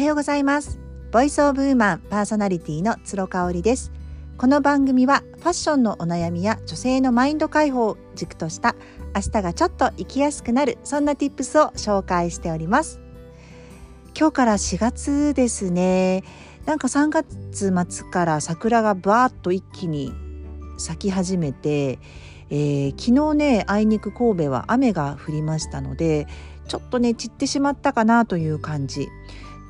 はようございます。ボイスオブウーマンパーソナリティの鶴香織です。この番組はファッションのお悩みや女性のマインド解放を軸とした明日がちょっと生きやすくなるそんな tips を紹介しております。今日から4月ですね。なんか3月末から桜がバーッと一気に咲き始めて、えー、昨日ねあいにく神戸は雨が降りましたのでちょっとね散ってしまったかなという感じ。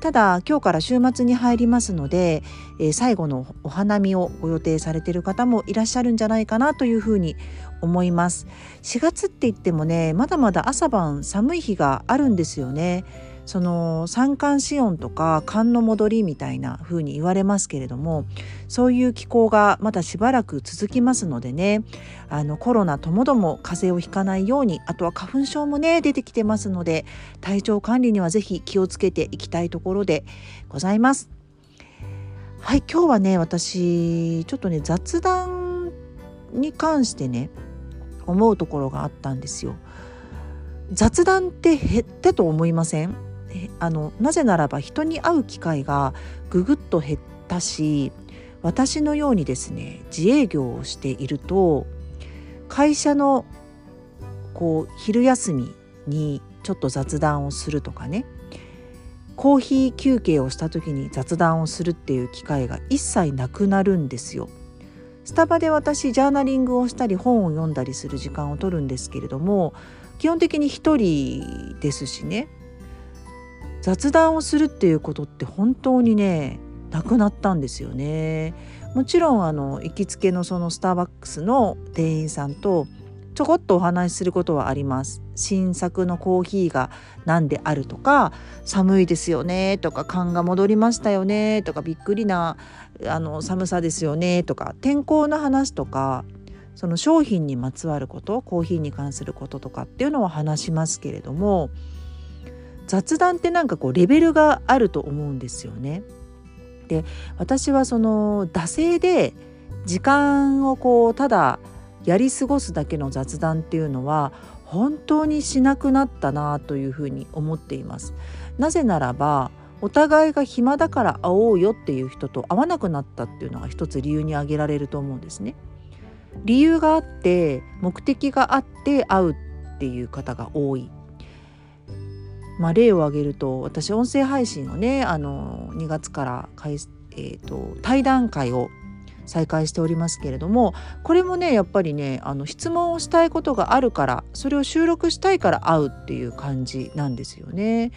ただ今日から週末に入りますので、えー、最後のお花見をご予定されている方もいらっしゃるんじゃないかなというふうに思います。4月って言ってもねまだまだ朝晩寒い日があるんですよね。その三寒四温とか寒の戻りみたいな風に言われますけれどもそういう気候がまだしばらく続きますのでねあのコロナともども風邪をひかないようにあとは花粉症もね出てきてますので体調管理には是非気をつけていきたいところでございます。はい今日はね私ちょっとね雑談に関してね思うところがあったんですよ。雑談って減ってと思いません？あのなぜならば人に会う機会がぐぐっと減ったし私のようにですね自営業をしていると会社のこう昼休みにちょっと雑談をするとかねコーヒー休憩をした時に雑談をするっていう機会が一切なくなるんですよ。スタバで私ジャーナリングをしたり本を読んだりする時間を取るんですけれども基本的に一人ですしね雑談をするっていうことって本当にねなくなったんですよね。もちろんあの行きつけのそのスターバックスの店員さんとちょこっとお話しすることはあります。新作のコーヒーが何であるとか寒いですよねとか缶が戻りましたよねとかびっくりなあの寒さですよねとか天候の話とかその商品にまつわることコーヒーに関することとかっていうのは話しますけれども雑談ってなんかこうレベルがあると思うんですよね。で私はその惰性で時間をこうただやり過ごすだけの雑談っていうのは本当にしなくなったなというふうに思っています。なぜならばお互いが暇だから会おうよっていう人と会わなくなったっていうのが一つ理由に挙げられると思うんですね。理由があって目的があって会うっていう方が多いまあ、例を挙げると私音声配信をねあの2月からえーと、対談会を再開しておりますけれどもこれもねやっぱりねあの質問をしたいことがあるからそれを収録したいから会うっていう感じなんですよね。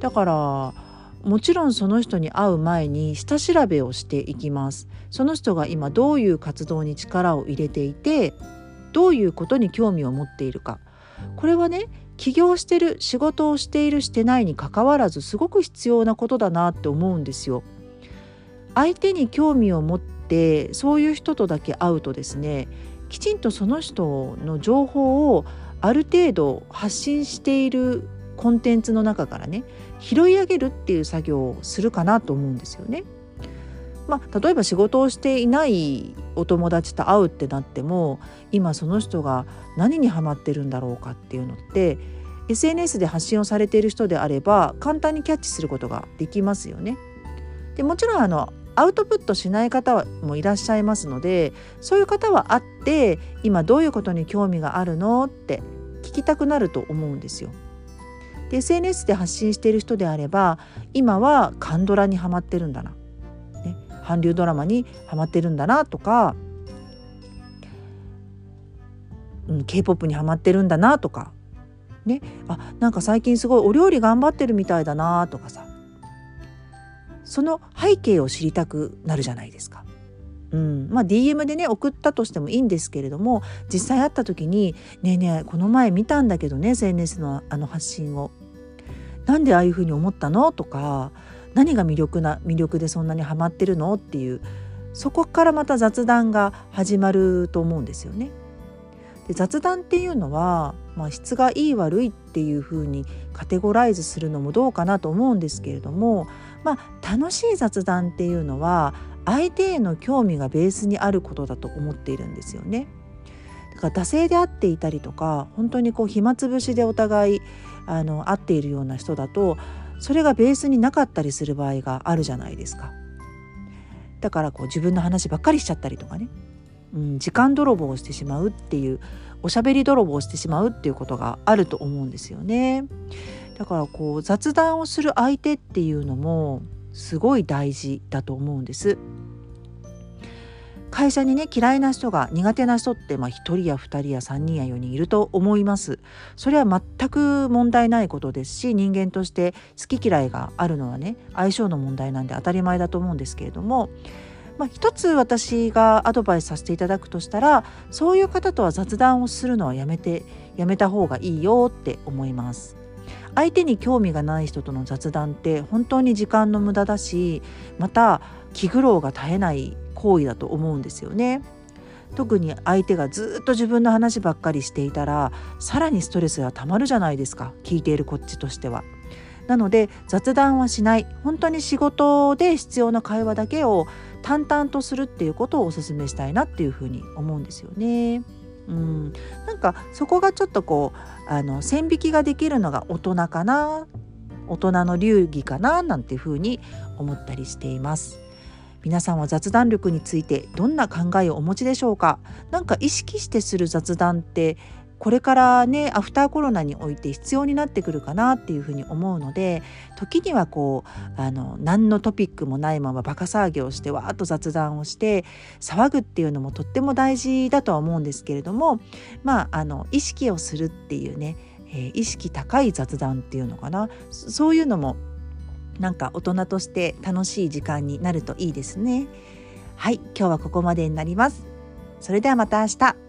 だからもちろんその人に会う前に下調べをしていきます。その人が今どういう活動に力を入れていてどういうことに興味を持っているかこれはね起業してる仕事をしているしてないにかかわらずすごく必要なことだなって思うんですよ。相手に興味を持ってそういう人とだけ会うとですねきちんとその人の情報をある程度発信しているコンテンツの中からね拾い上げるっていう作業をするかなと思うんですよね。まあ、例えば仕事をしていないお友達と会うってなっても今その人が何にハマってるんだろうかっていうのって SNS で発信をされている人であれば簡単にキャッチすることができますよね。でもちろんあのアウトプットしない方もいらっしゃいますのでそういう方は会って今どういうことに興味があるのって聞きたくなると思うんですよ。で SNS で発信している人であれば今はカンドラにはまってるんだな韓流ドラマにハマってるんだなとか、うん、k p o p にハマってるんだなとかねあなんか最近すごいお料理頑張ってるみたいだなとかさその背景を知りたくなるじゃないですか。うんまあ、DM でね送ったとしてもいいんですけれども実際会った時に「ねえねえこの前見たんだけどね SNS のあの発信を。なんでああいうふうに思ったの?」とか何が魅力な魅力でそんなにハマってるの？っていうそこからまた雑談が始まると思うんですよね。で雑談っていうのは、まあ、質がいい悪いっていうふうにカテゴライズするのもどうかなと思うんですけれども、まあ、楽しい雑談っていうのは相手への興味がベースにあることだと思っているんですよね。だから惰性で会っていたりとか本当にこう暇つぶしでお互いあの会っているような人だとそれがベースになかったりする場合があるじゃないですか。だからこう自分の話ばっかりしちゃったりとかね、うん、時間泥棒をしてしまうっていうおしゃべり泥棒をしてしまうっていうことがあると思うんですよね。だからこう雑談をする相手っていうのもすごい大事だと思うんです。会社にね嫌いな人が苦手な人ってまあ1人や2人や3人や4人いると思います。それは全く問題ないことですし人間として好き嫌いがあるのはね相性の問題なんで当たり前だと思うんですけれどもまあ、一つ私がアドバイスさせていただくとしたらそういう方とは雑談をするのはやめてやめた方がいいよって思います。相手に興味がない人との雑談って本当に時間の無駄だしまた気苦労が絶えない行為だと思うんですよね。特に相手がずっと自分の話ばっかりしていたらさらにストレスがたまるじゃないですか聞いているこっちとしては。なので雑談はしない本当に仕事で必要な会話だけを淡々とするっていうことをお勧めしたいなっていうふうに思うんですよね。うん、なんかそこがちょっとこうあの線引きができるのが大人かな大人の流儀かななんていうふうに思ったりしています。皆さんは雑談力についてどんな考えをお持ちでしょうか？何か意識してする雑談ってこれからねアフターコロナにおいて必要になってくるかなっていうふうに思うので時にはこうあの何のトピックもないままバカ騒ぎをしてわーっと雑談をして騒ぐっていうのもとっても大事だとは思うんですけれどもまああの意識をするっていうね、えー、意識高い雑談っていうのかな？そういうのもなんか大人として楽しい時間になるといいですね。はい今日はここまでになります。それではまた明日。